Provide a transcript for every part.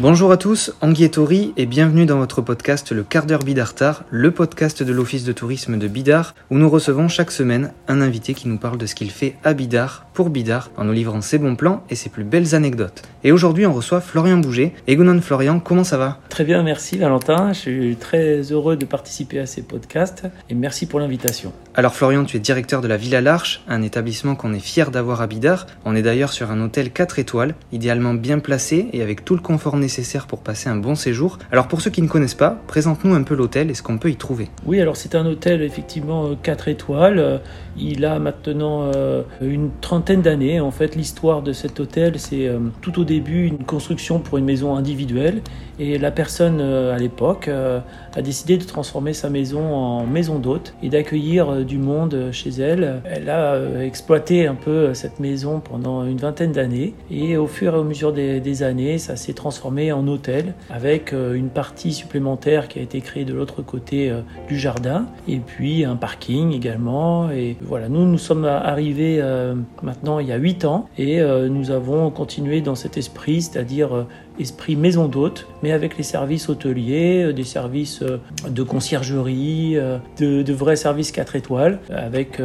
Bonjour à tous, Anguille et Tori et bienvenue dans votre podcast Le quart d'heure Bidartar, le podcast de l'Office de tourisme de Bidar où nous recevons chaque semaine un invité qui nous parle de ce qu'il fait à Bidar pour Bidar en nous livrant ses bons plans et ses plus belles anecdotes. Et aujourd'hui on reçoit Florian Bouget. Egunon Florian, comment ça va? Très bien, merci Valentin. Je suis très heureux de participer à ces podcasts et merci pour l'invitation. Alors Florian, tu es directeur de la Villa L'Arche, un établissement qu'on est fier d'avoir à Bidar. On est d'ailleurs sur un hôtel 4 étoiles, idéalement bien placé et avec tout le confort nécessaire pour passer un bon séjour. Alors pour ceux qui ne connaissent pas, présente-nous un peu l'hôtel et ce qu'on peut y trouver. Oui, alors c'est un hôtel effectivement 4 euh, étoiles. Euh, il a maintenant euh, une trentaine d'années. En fait, l'histoire de cet hôtel, c'est tout au début une construction pour une maison individuelle. Et la personne à l'époque a décidé de transformer sa maison en maison d'hôte et d'accueillir du monde chez elle. Elle a exploité un peu cette maison pendant une vingtaine d'années. Et au fur et à mesure des années, ça s'est transformé en hôtel avec euh, une partie supplémentaire qui a été créée de l'autre côté euh, du jardin et puis un parking également. Et voilà, nous nous sommes arrivés euh, maintenant il y a 8 ans et nous avons continué dans cet esprit, c'est-à-dire esprit maison d'hôte, mais avec les services hôteliers, euh, des services euh, de conciergerie, euh, de, vrais services 4 étoiles, avec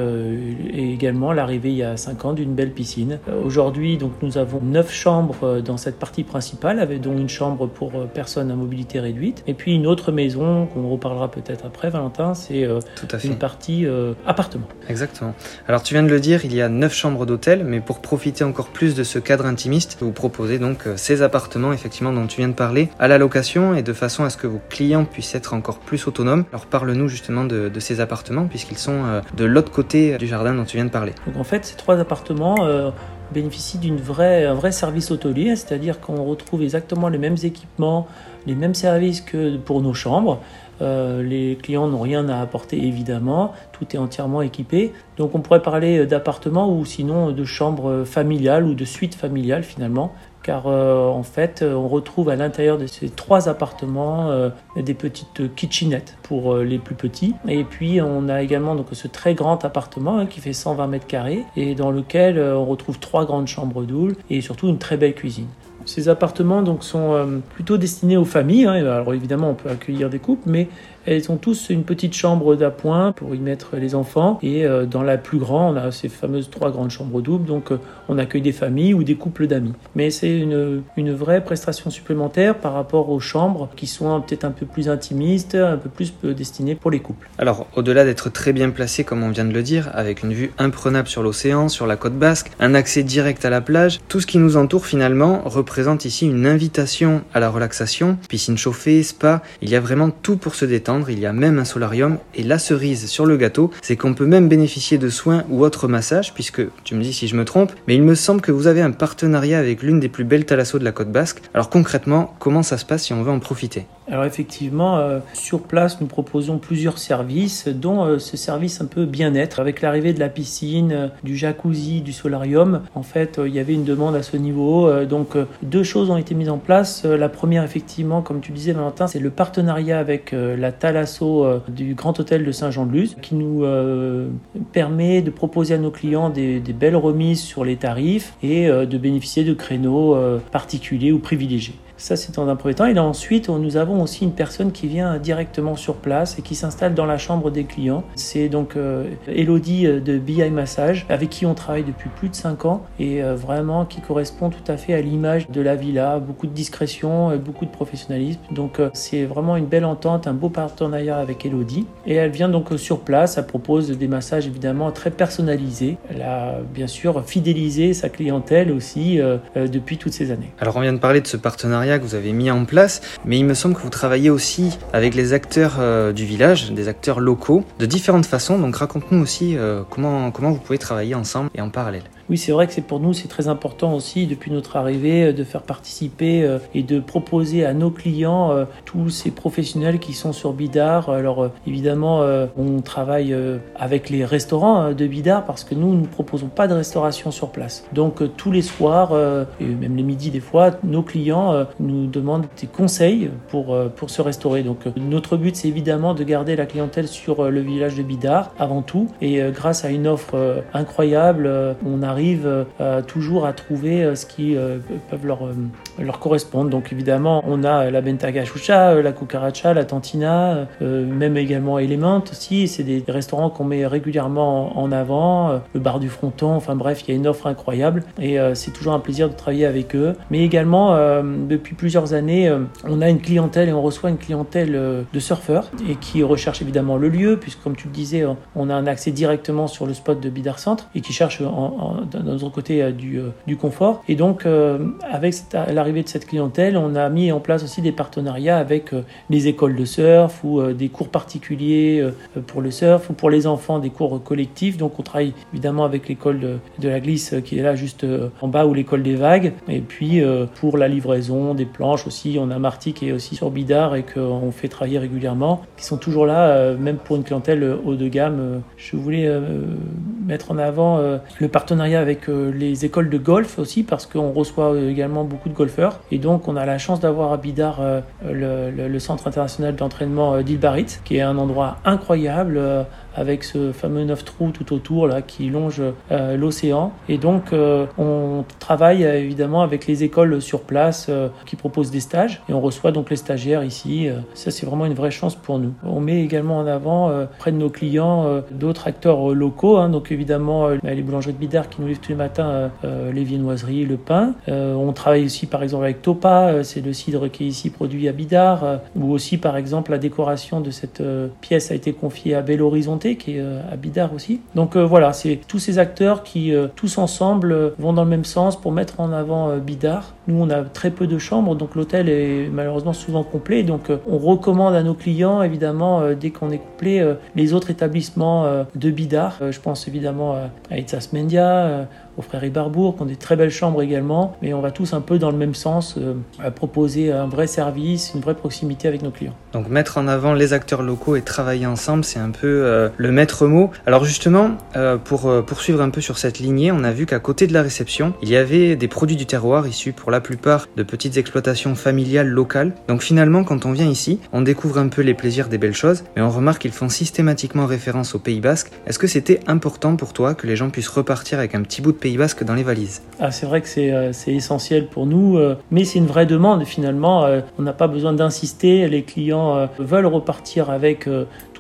également l'arrivée il y a 5 ans d'une belle piscine. Aujourd'hui, donc nous avons 9 chambres dans cette partie principale, avec donc une chambre pour personnes à mobilité réduite, et puis une autre maison qu'on reparlera peut-être après, Valentin, c'est une partie appartement. Exactement. Alors tu viens de le dire, il y a 9 chambres d'hôtel, mais pour profiter encore plus de ce cadre intimiste, vous proposez donc ces appartements effectivement dont tu viens de parler à la location et de façon à ce que vos clients puissent être encore plus autonomes. Alors parle-nous justement de, ces appartements puisqu'ils sont euh, de l'autre côté du jardin dont tu viens de parler. Donc en fait ces trois appartements euh, bénéficient d'une vraie, un vrai service hôtelier, c'est-à-dire qu'on retrouve exactement les mêmes équipements, les mêmes services que pour nos chambres. Euh, les clients n'ont rien à apporter évidemment, tout est entièrement équipé. Donc on pourrait parler d'appartements ou sinon de chambres familiales ou de suites familiales finalement car euh, en fait on retrouve à l'intérieur de ces trois appartements euh, des petites kitchenettes pour euh, les plus petits et puis on a également donc ce très grand appartement hein, qui fait 120 mètres carrés et dans lequel on retrouve trois grandes chambres doubles et surtout une très belle cuisine. Ces appartements donc sont plutôt destinés aux familles. Hein, alors évidemment, on peut accueillir des couples, mais elles ont tous une petite chambre d'appoint pour y mettre les enfants. Et euh, dans la plus grande, on a ces fameuses trois grandes chambres doubles. Donc euh, on accueille des familles ou des couples d'amis. Mais c'est une, une vraie prestation supplémentaire par rapport aux chambres qui sont peut-être un peu plus intimistes, un peu plus euh, destinées pour les couples. Alors au-delà d'être très bien placé, comme on vient de le dire, avec une vue imprenable sur l'océan, sur la côte basque, un accès direct à la plage, tout ce qui nous entoure finalement représente ici une invitation à la relaxation. Piscine chauffée, spa, il y a vraiment tout pour se détendre il y a même un solarium et la cerise sur le gâteau, c'est qu'on peut même bénéficier de soins ou autres massages, puisque tu me dis si je me trompe, mais il me semble que vous avez un partenariat avec l'une des plus belles thalassos de la côte basque. Alors concrètement, comment ça se passe si on veut en profiter? Alors effectivement, euh, sur place, nous proposons plusieurs services, dont euh, ce service un peu bien-être. Avec l'arrivée de la piscine, euh, du jacuzzi, du solarium, en fait, il y avait une demande à ce niveau. donc deux choses ont été mises en place. la première, effectivement, comme tu disais Valentin, c'est le partenariat avec la Thalasso du Grand Hôtel de Saint-Jean-de-Luz, qui nous permet de proposer à nos clients des, des, belles remises sur les tarifs et de bénéficier de créneaux particuliers ou privilégiés. Ça, c'est dans un premier temps. Et ensuite, nous avons aussi une personne qui vient directement sur place et qui s'installe dans la chambre des clients. C'est donc euh, Elodie euh, de BI Massage, avec qui on travaille depuis plus de 5 ans et euh, vraiment qui correspond tout à fait à l'image de la villa. Beaucoup de discrétion, beaucoup de professionnalisme. Donc, c'est vraiment une belle entente, un beau partenariat avec Elodie. Et elle vient donc sur place. Elle propose des massages évidemment très personnalisés. Elle a bien sûr fidélisé sa clientèle aussi depuis toutes ces années. Alors, on vient de parler de ce partenariat que vous avez mis en place, mais il me semble que vous travaillez aussi avec les acteurs euh, du village, des acteurs locaux, de différentes façons. Donc raconte-nous aussi euh, comment, comment vous pouvez travailler ensemble et en parallèle. Oui, c'est vrai que c'est pour nous, c'est très important aussi depuis notre arrivée euh, de faire participer euh, et de proposer à nos clients euh, tous ces professionnels qui sont sur Bidar. Alors évidemment, on travaille avec les restaurants de Bidar parce que nous, nous ne proposons pas de restauration sur place. Donc tous les soirs et même les midis des fois, nos clients nous demandent des conseils pour, pour se restaurer. Donc notre but, c'est évidemment de garder la clientèle sur le village de Bidar avant tout. Et grâce à une offre incroyable, on a arrive toujours à trouver ce qui peuvent leur, leur correspondre. Donc évidemment, on a la Bentaga la Cucaracha, la Tantina, même également Element aussi. C'est des restaurants qu'on met régulièrement en avant. le bar du fronton, enfin bref, il y a une offre incroyable et c'est toujours un plaisir de travailler avec eux. Mais également, depuis plusieurs années, on a une clientèle et on reçoit une clientèle de surfeurs et qui recherche évidemment le lieu, puisque comme tu le disais, on a un accès directement sur le spot de Bidar Centre et qui cherche d'un autre côté euh, du, euh, du, confort. Et donc, euh, avec l'arrivée de cette clientèle, on a mis en place aussi des partenariats avec les écoles de surf ou des cours particuliers pour le surf ou pour les enfants des cours collectifs. Donc, on travaille évidemment avec l'école de, de, la glisse qui est là juste en bas ou l'école des vagues. Et puis, pour la livraison des planches aussi, on a Marty qui est aussi sur Bidar et qu'on fait travailler régulièrement, qui sont toujours là, même pour une clientèle haut de gamme. Je voulais mettre en avant le partenariat avec les écoles de golf aussi, parce qu'on reçoit également beaucoup de golfeurs. Et donc, on a la chance d'avoir à Bidar le, le, centre international d'entraînement d'Ilbarit, qui est un endroit incroyable avec ce fameux neuf trous tout autour là qui longe euh, l'océan. Et donc euh, on travaille évidemment avec les écoles sur place euh, qui proposent des stages et on reçoit donc les stagiaires ici. ça c'est vraiment une vraie chance pour nous. On met également en avant près de nos clients d'autres acteurs locaux. Hein, donc évidemment les boulangeries de Bidar qui nous livrent tous les matins les viennoiseries, le pain. on travaille aussi par exemple avec Topa, c'est le cidre qui est ici produit à Bidar, ou aussi par exemple la décoration de cette pièce a été confiée à Belle Horizonte qui est euh, à Bidar aussi. Donc euh, voilà, c'est tous ces acteurs qui, euh, tous ensemble, vont dans le même sens pour mettre en avant Bidar. Nous, on a très peu de chambres, donc l'hôtel est malheureusement souvent complet. Donc on recommande à nos clients, évidemment, dès qu'on est complet, les autres établissements de Bidar. Je pense évidemment à Itzas Mendia, aux frères Ibarbourg, qui ont des très belles chambres également, mais on va tous un peu dans le même sens, euh, à proposer un vrai service, une vraie proximité avec nos clients. Donc mettre en avant les acteurs locaux et travailler ensemble, c'est un peu euh, le maître mot. Alors justement, euh, pour poursuivre un peu sur cette lignée, on a vu qu'à côté de la réception, il y avait des produits du terroir issus pour la plupart de petites exploitations familiales locales. Donc finalement, quand on vient ici, on découvre un peu les plaisirs des belles choses, mais on remarque qu'ils font systématiquement référence au Pays Basque. Est-ce que c'était important pour toi que les gens puissent repartir avec un petit bout de Basque dans les valises. Ah, c'est vrai que c'est euh, essentiel pour nous, euh, mais c'est une vraie demande finalement. Euh, on n'a pas besoin d'insister, les clients veulent repartir avec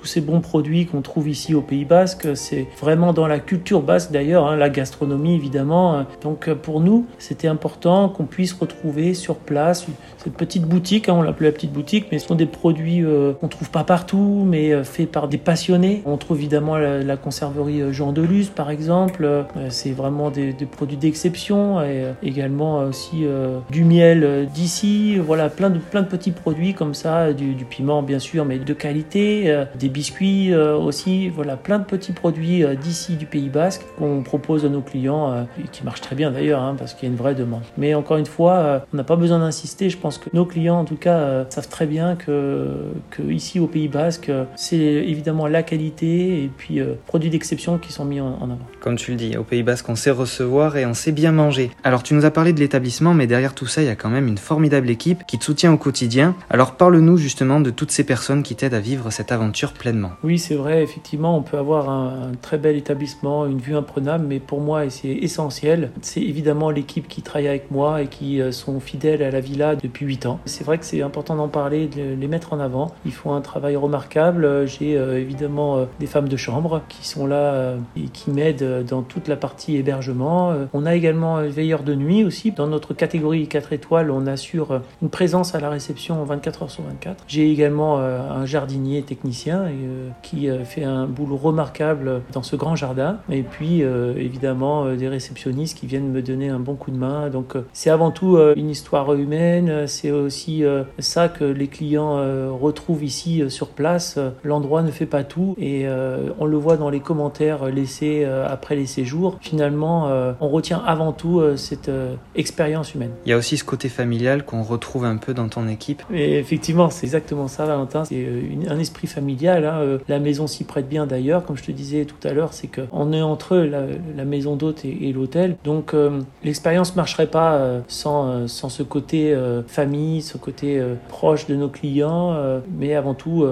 ces bons produits qu'on trouve ici au Pays Basque. C'est vraiment dans la culture basque d'ailleurs, hein, la gastronomie évidemment. Donc pour nous, c'était important qu'on puisse retrouver sur place cette petite boutique, hein, on l'appelle la petite boutique, mais ce sont des produits euh, qu'on trouve pas partout, mais euh, faits par des passionnés. On trouve évidemment la, conserverie euh, Jean Deluz par exemple. c'est vraiment des, produits d'exception et également aussi du miel d'ici. Voilà, plein de, plein de petits produits comme ça, du, du piment bien sûr, mais de qualité, des biscuits euh, aussi, voilà, plein de petits produits euh, d'ici du Pays Basque qu'on propose à nos clients euh, et qui marchent très bien d'ailleurs hein, parce qu'il y a une vraie demande. Mais encore une fois, on n'a pas besoin d'insister. Je pense que nos clients, en tout cas, savent très bien que, que ici au Pays Basque, c'est évidemment la qualité et puis produits d'exception qui sont mis en, avant. Comme tu le dis, au Pays Basque, on sait recevoir et on sait bien manger. Alors tu nous as parlé de l'établissement, mais derrière tout ça, il y a quand même une formidable équipe qui te soutient au quotidien. Alors parle-nous justement de toutes ces personnes qui t'aident à vivre cette aventure oui, c'est vrai, effectivement, on peut avoir un, très bel établissement, une vue imprenable, mais pour moi, c'est essentiel, c'est évidemment l'équipe qui travaille avec moi et qui euh, sont fidèles à la villa depuis 8 ans. C'est vrai que c'est important d'en parler, de les mettre en avant. Ils font un travail remarquable. J'ai euh, évidemment euh, des femmes de chambre qui sont là et qui m'aident dans toute la partie hébergement. On a également un veilleur de nuit aussi. Dans notre catégorie 4 étoiles, on assure une présence à la réception 24 heures sur 24. J'ai également un jardinier technicien qui euh, fait un boulot remarquable dans ce grand jardin. Et puis, euh, évidemment, des réceptionnistes qui viennent me donner un bon coup de main. Donc, c'est avant tout une histoire humaine. C'est aussi ça que les clients retrouvent ici sur place. L'endroit ne fait pas tout. Et on le voit dans les commentaires laissés après les séjours. Finalement, on retient avant tout cette expérience humaine. Il y a aussi ce côté familial qu'on retrouve un peu dans ton équipe. Et effectivement, c'est exactement ça, Valentin. C'est un esprit familial Hein. La maison s'y prête bien d'ailleurs, comme je te disais tout à l'heure, c'est qu'on est entre la, maison d'hôte et, l'hôtel. Donc l'expérience marcherait pas sans, sans ce côté famille, ce côté proche de nos clients, mais avant tout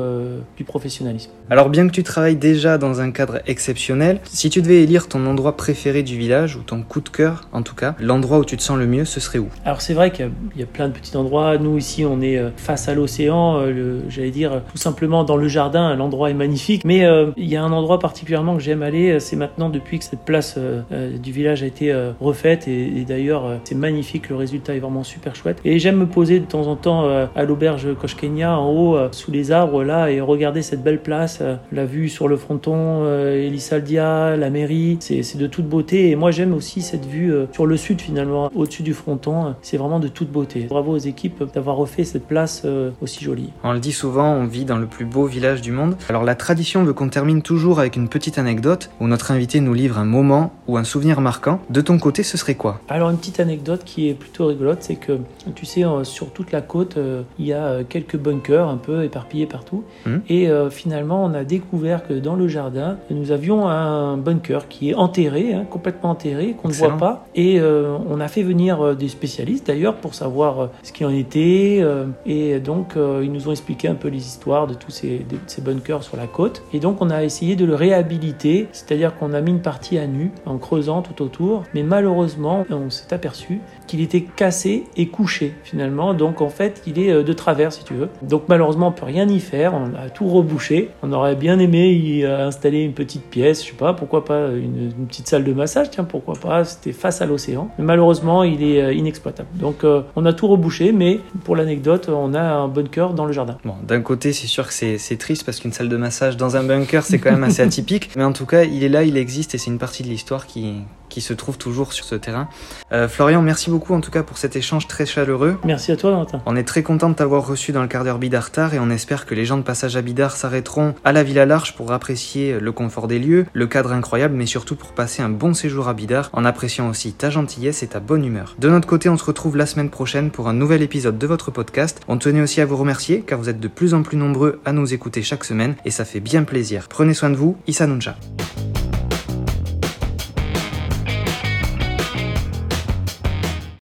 du professionnalisme. Alors bien que tu travailles déjà dans un cadre exceptionnel, si tu devais élire ton endroit préféré du village, ou ton coup de cœur en tout cas, l'endroit où tu te sens le mieux, ce serait où? Alors c'est vrai qu'il y, a plein de petits endroits. Nous ici, on est euh, face à l'océan, euh, j'allais dire tout simplement dans le jardin, l'endroit est magnifique. Mais euh, il y a un endroit particulièrement que j'aime aller, c'est maintenant depuis que cette place du village a été refaite, et, d'ailleurs c'est magnifique, le résultat est vraiment super chouette. Et j'aime me poser de temps en temps à l'auberge Koshkenia, en haut, sous les arbres là, et regarder cette belle place, la vue sur le fronton, Elisaldia, la mairie, c'est de toute beauté. Et moi j'aime aussi cette vue sur le sud finalement, au-dessus du fronton, c'est vraiment de toute beauté. Bravo aux équipes d'avoir refait cette place euh, aussi jolie. On le dit souvent, on vit dans le plus beau village du monde. Alors la tradition veut qu'on termine toujours avec une petite anecdote où notre invité nous livre un moment ou un souvenir marquant. De ton côté, ce serait quoi? Alors une petite anecdote qui est plutôt rigolote, c'est que tu sais, euh, sur toute la côte, euh, il y a quelques bunkers un peu éparpillés partout. Hum. Et finalement, on a découvert que dans le jardin, nous avions un bunker qui est enterré, hein, complètement enterré, qu'on ne voit pas. Et on a fait venir des spécialistes d'ailleurs pour savoir euh, ce qui en était. Euh, et donc, euh, ils nous ont expliqué un peu les histoires de tous ces, ces bunkers sur la côte. Et donc, on a essayé de le réhabiliter, c'est-à-dire qu'on a mis une partie à nu en creusant tout autour. Mais malheureusement, on s'est aperçu qu'il était cassé et couché finalement. Donc, en fait, il est de travers si tu veux. Donc, malheureusement, on peut rien y faire. On a tout rebouché. On aurait bien aimé y installer une petite pièce, je sais pas, pourquoi pas une, petite salle de massage, tiens, pourquoi pas. C'était face à l'océan. Mais malheureusement, il est inexploitable. Donc, on a tout rebouché, mais pour l'anecdote, on a un bunker dans le jardin. Bon, d'un côté, c'est sûr que c'est triste parce qu'une salle de massage dans un bunker, c'est quand même assez atypique. Mais en tout cas, il est là, il existe et c'est une partie de l'histoire qui, qui se trouve toujours sur ce terrain. Euh, Florian, merci beaucoup en tout cas pour cet échange très chaleureux. Merci à toi, Valentin. On est très content de t'avoir reçu dans le quart d'heure Bidartar et on espère que les gens de passage à Bidart s'arrêteront à la Villa Large pour apprécier le confort des lieux, le cadre incroyable, mais surtout pour passer un bon séjour à Bidart en appréciant aussi ta gentillesse et ta bonne humeur. De notre côté, on se retrouve la semaine prochaine pour un nouvel épisode de votre podcast. On tenait aussi à vous remercier car vous êtes de plus en plus nombreux à nous écouter chaque semaine et ça fait bien plaisir. Prenez soin de vous, Issa Nuncha.